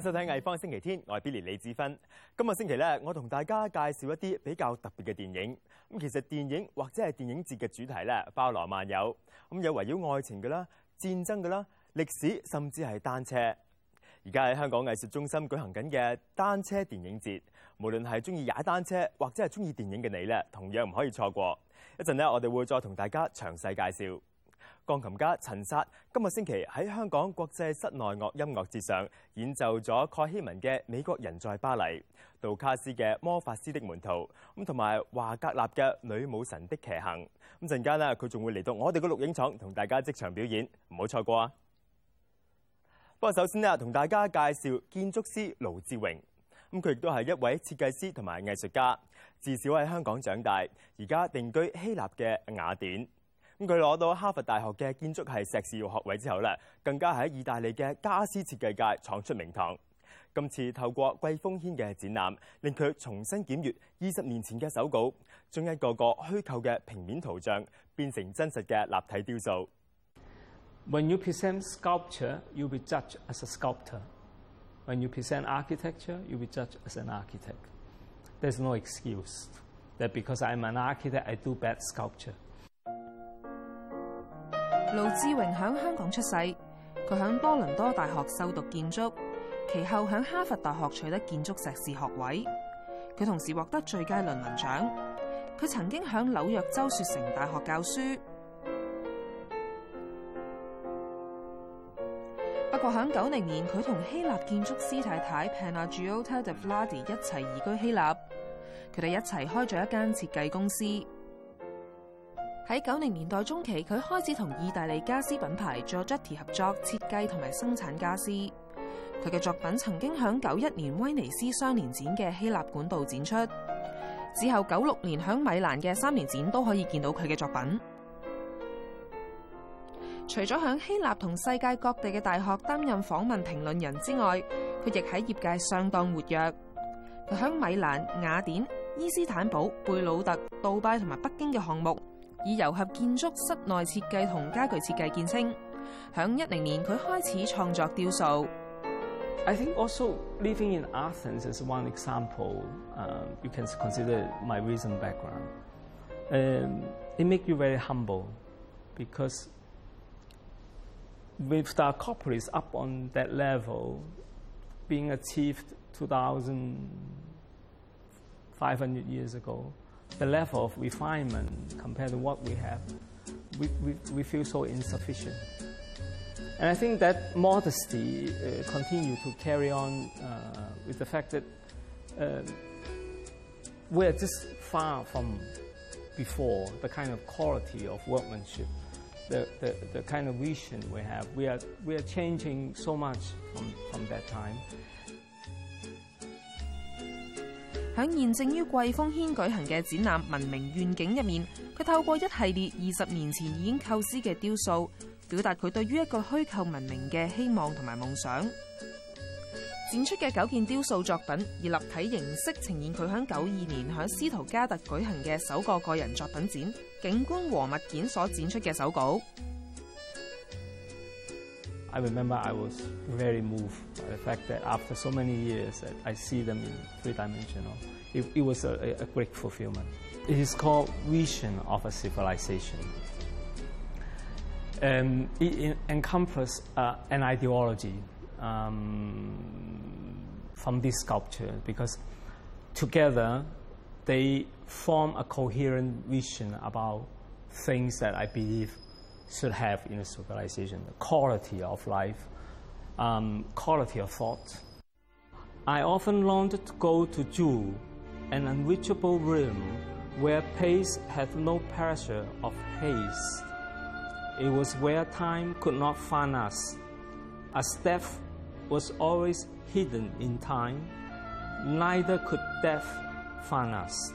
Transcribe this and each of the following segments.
收睇藝方星期天，我係 Billy 李子芬。今日星期咧，我同大家介紹一啲比較特別嘅電影。咁其實電影或者係電影節嘅主題咧，包羅萬有。咁有圍繞愛情嘅啦，戰爭嘅啦，歷史甚至係單車。而家喺香港藝術中心舉行緊嘅單車電影節，無論係中意踩單車或者系中意電影嘅你咧，同樣唔可以錯過。一陣咧，我哋會再同大家詳細介紹。鋼琴家陳萨今日星期喺香港國際室內樂音樂節上演奏咗蓋希文嘅《美國人在巴黎》、杜卡斯嘅《魔法師的門徒》咁，同埋華格納嘅《女武神的騎行》咁陣間啦，佢仲會嚟到我哋嘅錄影廠同大家即場表演，唔好錯過啊！不過首先咧，同大家介紹建築師盧志榮咁，佢亦都係一位設計師同埋藝術家，自小喺香港長大，而家定居希腊嘅雅典。咁佢攞到哈佛大學嘅建築系碩士學位之後咧，更加喺意大利嘅家私設計界闖出名堂。今次透過季風軒嘅展覽，令佢重新檢閲二十年前嘅手稿，將一個個虛構嘅平面圖像變成真實嘅立體雕塑。When you present sculpture, you be judged as a sculptor. When you present architecture, you be judged as an architect. There's no excuse that because I'm an architect, I do bad sculpture. 卢志荣响香港出世，佢响多伦多大学修读建筑，其后响哈佛大学取得建筑硕士学位，佢同时获得最佳论文奖。佢曾经响纽约州雪城大学教书，不过响九零年佢同希腊建筑师太太 p a n a g i o t de Vladi 一齐移居希腊，佢哋一齐开咗一间设计公司。喺九零年代中期，佢開始同意大利家私品牌 Jojati 合作設計同埋生產家私。佢嘅作品曾經响九一年威尼斯雙年展嘅希臘管道展出，之後九六年响米蘭嘅三年展都可以見到佢嘅作品。除咗响希臘同世界各地嘅大學擔任訪問評論人之外，佢亦喺業界相當活躍。佢响米蘭、雅典、伊斯坦堡、貝魯特、杜拜同埋北京嘅項目。以糅合建築室內設計同家具設計見稱。響一零年，佢開始創作雕塑。I think also living in Athens is one example. Uh, you can consider my recent background. Um, it make you very humble because with the corporates up on that level being achieved 2,500 years ago the level of refinement compared to what we have, we, we, we feel so insufficient. And I think that modesty uh, continues to carry on uh, with the fact that uh, we're just far from before the kind of quality of workmanship, the, the, the kind of vision we have. We are, we are changing so much from, from that time. 响现正于桂峰轩举行嘅展览《文明愿景》入面，佢透过一系列二十年前已经构思嘅雕塑，表达佢对于一个虚构文明嘅希望同埋梦想。展出嘅九件雕塑作品以立体形式呈现佢响九二年响斯图加特举行嘅首个个人作品展《景观和物件》所展出嘅手稿。the fact that after so many years that I see them in three-dimensional. It, it, was a, a great fulfillment. It is called Vision of a Civilization. And um, it, it encompasses uh, an ideology um, from this sculpture because together they form a coherent vision about things that I believe should have in a civilization, the quality of life, um, quality of thought. I often longed to go to Zhu, an unreachable realm where pace had no pressure of haste. It was where time could not find us. A step was always hidden in time, neither could death find us.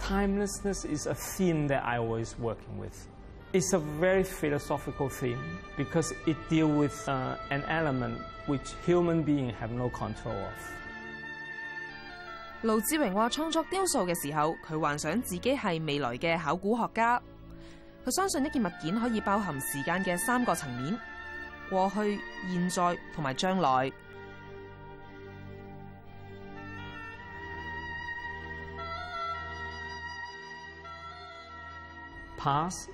Timelessness is a theme that I was working with. It's a very philosophical theme because it deals with an element which human beings have no control of. 卢志荣话创作雕塑嘅时候，佢幻想自己系未来嘅考古学家。佢相信一件物件可以包含时间嘅三个层面：过去、现在同埋将来。Past.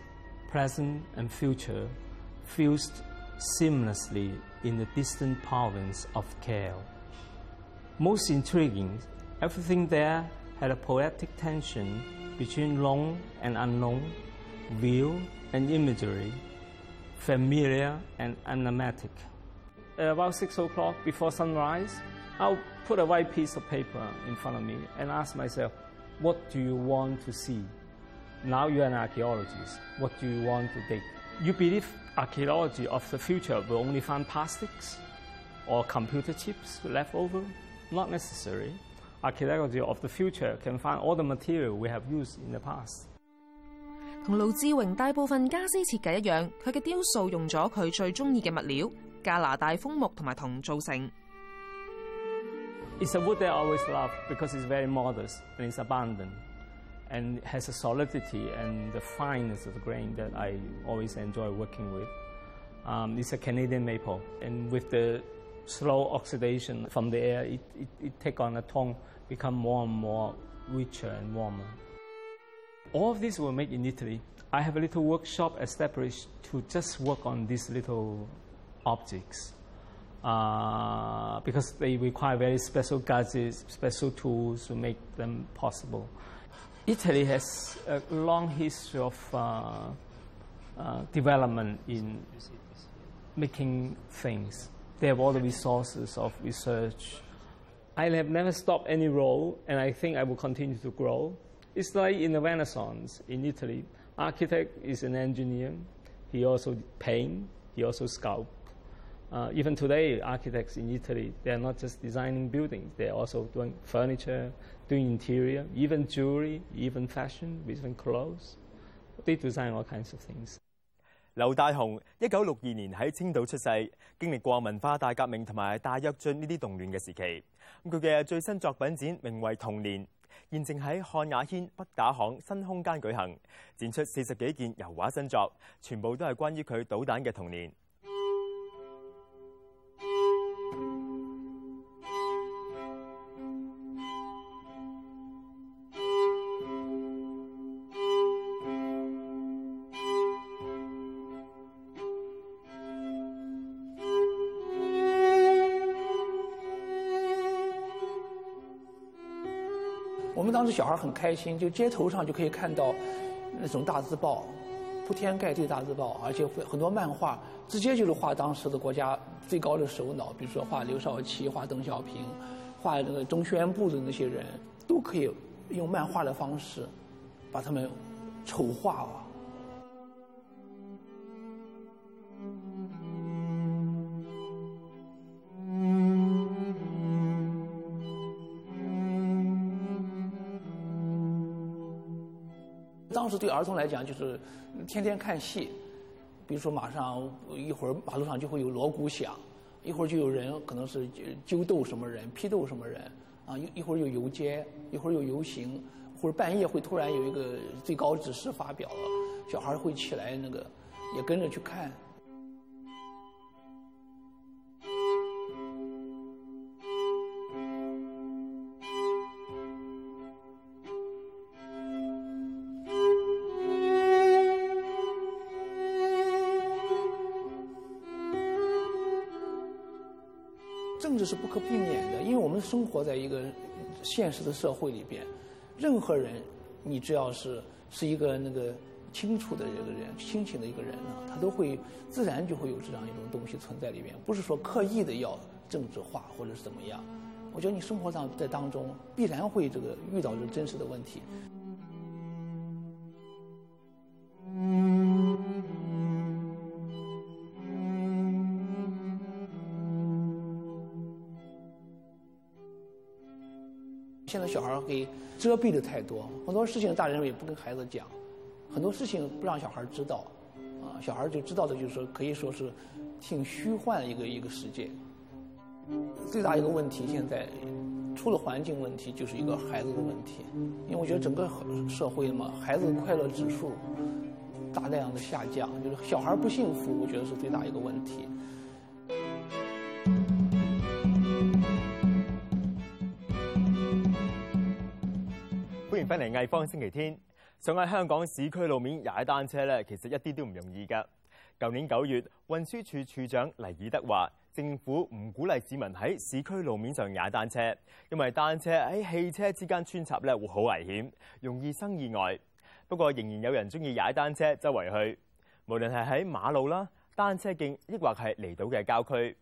present and future fused seamlessly in the distant province of Kale. Most intriguing, everything there had a poetic tension between known and unknown, real and imagery, familiar and enigmatic. At about six o'clock before sunrise, I'll put a white piece of paper in front of me and ask myself, what do you want to see? Now you are an archaeologist. What do you want to dig? You believe archaeology of the future will only find plastics or computer chips left over? Not necessary. Archaeology of the future can find all the material we have used in the past. It's a wood that I always love because it's very modest and it's abundant and has a solidity and the fineness of the grain that I always enjoy working with. Um, it's a Canadian maple, and with the slow oxidation from the air, it, it, it takes on a tone, become more and more richer and warmer. All of these were made in Italy. I have a little workshop established to just work on these little objects uh, because they require very special gadgets, special tools to make them possible. Italy has a long history of uh, uh, development in making things. They have all the resources of research. I have never stopped any role, and I think I will continue to grow. It's like in the Renaissance in Italy. Architect is an engineer. He also paint. He also sculpt. even today, architects in Italy, they are not just designing buildings, they are also doing furniture, doing interior, even jewelry, even fashion, even clothes. They d e sign all kinds of things. 刘大雄一九六二年喺青岛出世，经历过文化大革命同埋大跃进呢啲动乱嘅时期。咁佢嘅最新作品展名为《童年》，现正喺汉雅轩北打巷新空间举行，展出四十几件油画新作，全部都系关于佢导蛋嘅童年。我们当时小孩很开心，就街头上就可以看到那种大字报，铺天盖地大字报，而且很多漫画直接就是画当时的国家最高的首脑，比如说画刘少奇、画邓小平、画那个中宣部的那些人都可以用漫画的方式把他们丑化了。当时对儿童来讲，就是天天看戏，比如说马上一会儿马路上就会有锣鼓响，一会儿就有人可能是揪斗什么人、批斗什么人，啊，一一会儿有游街，一会儿有游行，或者半夜会突然有一个最高指示发表了，小孩会起来那个也跟着去看。生活在一个现实的社会里边，任何人，你只要是是一个那个清楚的一个人、清醒的一个人呢，他都会自然就会有这样一种东西存在里面，不是说刻意的要政治化或者是怎么样。我觉得你生活上在当中必然会这个遇到这真实的问题。小孩给遮蔽的太多，很多事情大人也不跟孩子讲，很多事情不让小孩知道，啊，小孩就知道的就是可以说是挺虚幻的一个一个世界。最大一个问题现在，除了环境问题，就是一个孩子的问题。因为我觉得整个社会嘛，孩子快乐指数大量的下降，就是小孩不幸福，我觉得是最大一个问题。翻嚟《艺方星期天》，想喺香港市区路面踩单车咧，其实一啲都唔容易噶。旧年九月，运输署署长黎以德话，政府唔鼓励市民喺市区路面上踩单车，因为单车喺汽车之间穿插咧，会好危险，容易生意外。不过仍然有人中意踩单车周围去，无论系喺马路啦、单车径，抑或系离岛嘅郊区。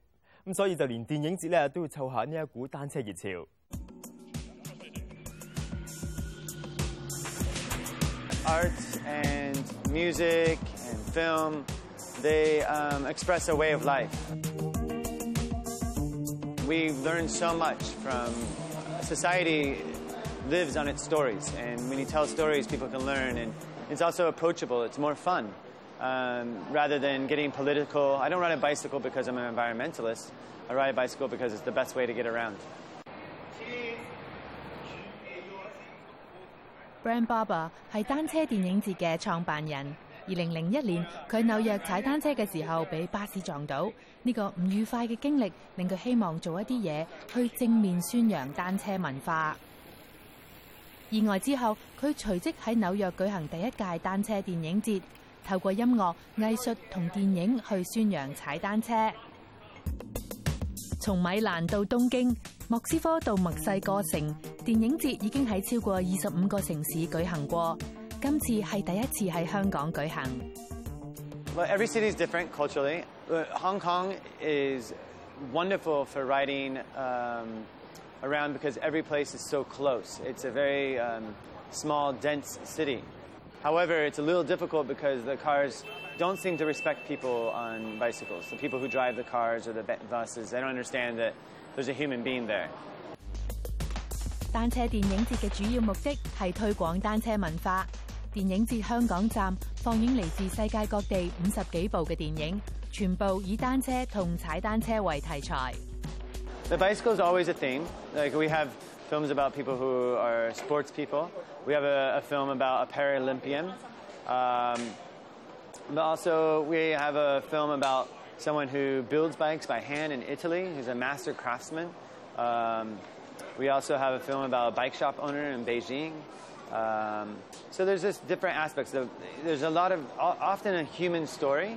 咁所以，就连电影节咧，都要凑下呢一股单车热潮。Arts and music and film, they um, express a way of life. We've learned so much from uh, society lives on its stories, and when you tell stories, people can learn, and it's also approachable, it's more fun. Um, rather than getting political. I don't ride a bicycle because I'm an environmentalist. I ride a bicycle because it's the best way to get around. Brand b r b e r 係單車電影節嘅創辦人。二零零一年，佢紐約踩單車嘅時候俾巴士撞到，呢個唔愉快嘅經歷令佢希望做一啲嘢去正面宣揚單車文化。意外之後，佢隨即喺紐約舉行第一屆單車電影節，透過音樂、藝術同電影去宣揚踩單車。從米蘭到東京，莫斯科到墨西哥城，電影節已經喺超過二十五個城市舉行過。今次係第一次喺香港舉行。Well, every city is different culturally. Hong Kong is wonderful for riding around because every place is so close. It's a very small, dense city. However, it's a little difficult because the cars don't seem to respect people on bicycles. The people who drive the cars or the buses, they don't understand that there's a human being there. 單車電影節嘅主要目的係推廣單車文化。電影節香港站放映嚟自世界各地五十幾部嘅電影，全部以單車同踩單車為題材。The bicycle is always a theme. Like we have films about people who are sports people. We have a, a film about a Paralympian. Um, but also, we have a film about someone who builds bikes by hand in Italy, who's a master craftsman. Um, we also have a film about a bike shop owner in Beijing. Um, so there's just different aspects. There's a lot of, often a human story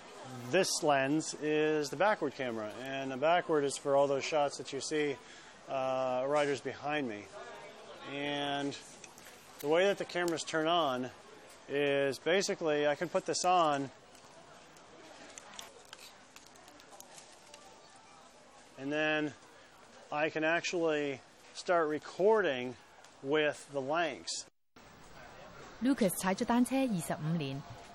this lens is the backward camera, and the backward is for all those shots that you see uh, riders behind me. And the way that the cameras turn on is basically I can put this on and then I can actually start recording with the lengths. Lucas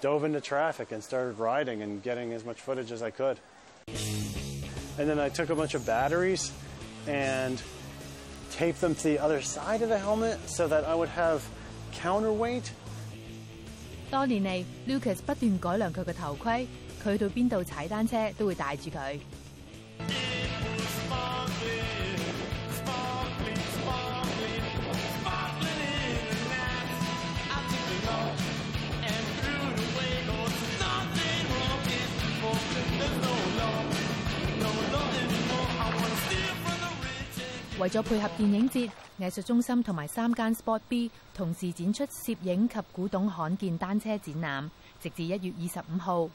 dove into traffic and started riding and getting as much footage as I could. And then I took a bunch of batteries and taped them to the other side of the helmet so that I would have counterweight. 多年嚟，Lucas 为咗配合电影节，艺术中心同埋三间 Spot r B 同时展出摄影及古董罕见单车展览，直至一月二十五号。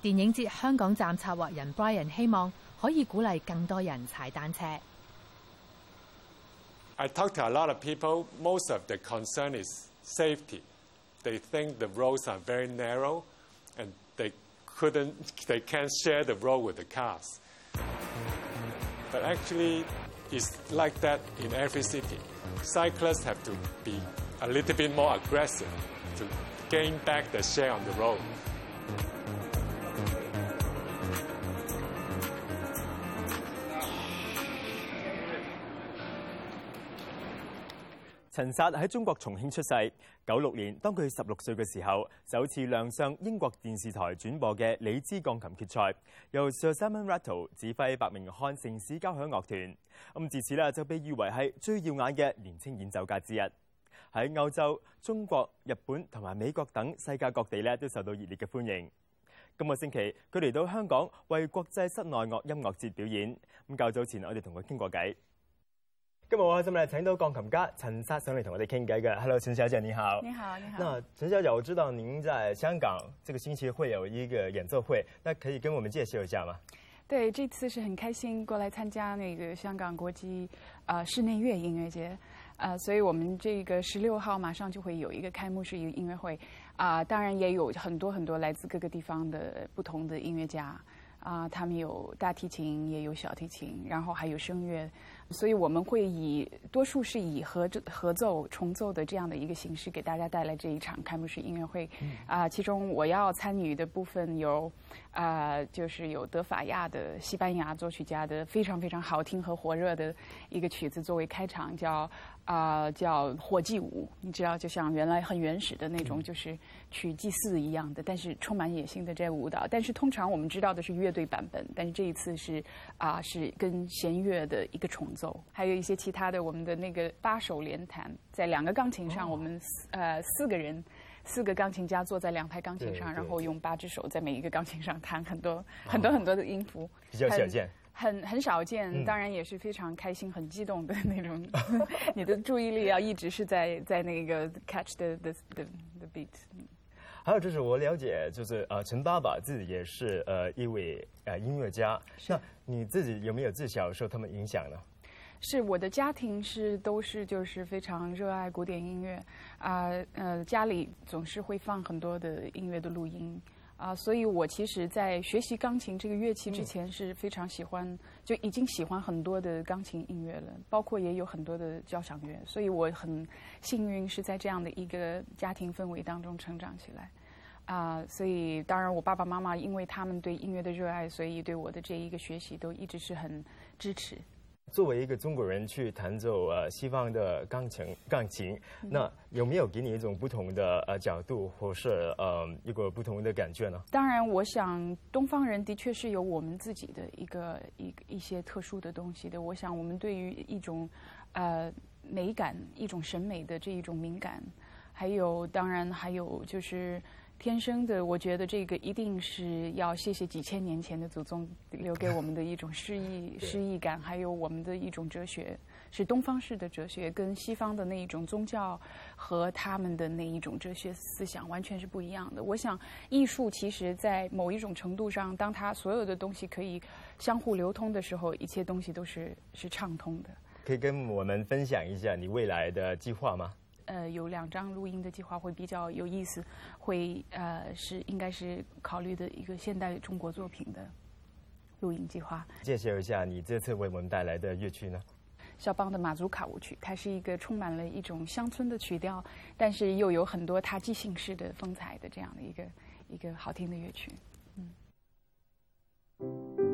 电影节香港站策划人 Brian 希望可以鼓励更多人踩单车。I talk to a lot of people. Most of the concern is safety. They think the roads are very narrow and they couldn't, they can't share the road with the cars. But actually, it's like that in every city. Cyclists have to be a little bit more aggressive to gain back the share on the road. 陈萨喺中国重庆出世，九六年当佢十六岁嘅时候，首次亮相英国电视台转播嘅李兹钢琴决赛，由 s i r s i m o n Rattle 指挥百名汉城市交响乐团，咁自此咧就被誉为系最耀眼嘅年轻演奏家之一，喺欧洲、中国、日本同埋美国等世界各地咧都受到热烈嘅欢迎。今个星期佢嚟到香港为国际室内乐音乐节表演，咁较早前我哋同佢倾过偈。今日我喺度咧，请到钢琴家陈莎上嚟同我哋倾偈嘅。Hello，陈小姐你好。你好，你好。那陈小姐，我知道您在香港，这个星期会有一个演奏会，那可以跟我们介绍一下吗？对，这次是很开心过来参加那个香港国际啊室内乐音乐节呃，所以我们这个十六号马上就会有一个开幕式一个音乐会啊，当然也有很多很多来自各个地方的不同的音乐家啊，他们有大提琴，也有小提琴，然后还有声乐。所以我们会以多数是以合奏、合奏、重奏的这样的一个形式给大家带来这一场开幕式音乐会。啊，其中我要参与的部分有，啊，就是有德法亚的西班牙作曲家的非常非常好听和火热的一个曲子作为开场，叫。啊，叫火祭舞，你知道，就像原来很原始的那种，就是去祭祀一样的，但是充满野性的这舞蹈。但是通常我们知道的是乐队版本，但是这一次是啊，是跟弦乐的一个重奏，还有一些其他的。我们的那个八手联弹，在两个钢琴上，我们四呃四个人，四个钢琴家坐在两排钢琴上，然后用八只手在每一个钢琴上弹很多很多很多的音符，比较少见。很很少见，当然也是非常开心、很激动的那种。你的注意力要一直是在在那个 catch the the the beat。还有就是，我了解，就是呃，陈爸爸自己也是呃一位呃音乐家。那你自己有没有自小受他们影响呢？是我的家庭是都是就是非常热爱古典音乐啊，呃，家里总是会放很多的音乐的录音。啊，所以我其实，在学习钢琴这个乐器之前是非常喜欢，就已经喜欢很多的钢琴音乐了，包括也有很多的交响乐。所以我很幸运是在这样的一个家庭氛围当中成长起来，啊，所以当然我爸爸妈妈，因为他们对音乐的热爱，所以对我的这一个学习都一直是很支持。作为一个中国人去弹奏呃西方的钢琴，钢琴，那有没有给你一种不同的呃角度，或是呃，一个不同的感觉呢？当然，我想东方人的确是有我们自己的一个一一些特殊的东西的。我想我们对于一种，呃，美感，一种审美的这一种敏感，还有当然还有就是。天生的，我觉得这个一定是要谢谢几千年前的祖宗留给我们的一种诗意、诗意感，还有我们的一种哲学，是东方式的哲学，跟西方的那一种宗教和他们的那一种哲学思想完全是不一样的。我想，艺术其实，在某一种程度上，当它所有的东西可以相互流通的时候，一切东西都是是畅通的。可以跟我们分享一下你未来的计划吗？呃，有两张录音的计划会比较有意思，会呃是应该是考虑的一个现代中国作品的录音计划。介绍一下你这次为我们带来的乐曲呢？肖邦的马祖卡舞曲，它是一个充满了一种乡村的曲调，但是又有很多他即兴式的风采的这样的一个一个好听的乐曲，嗯。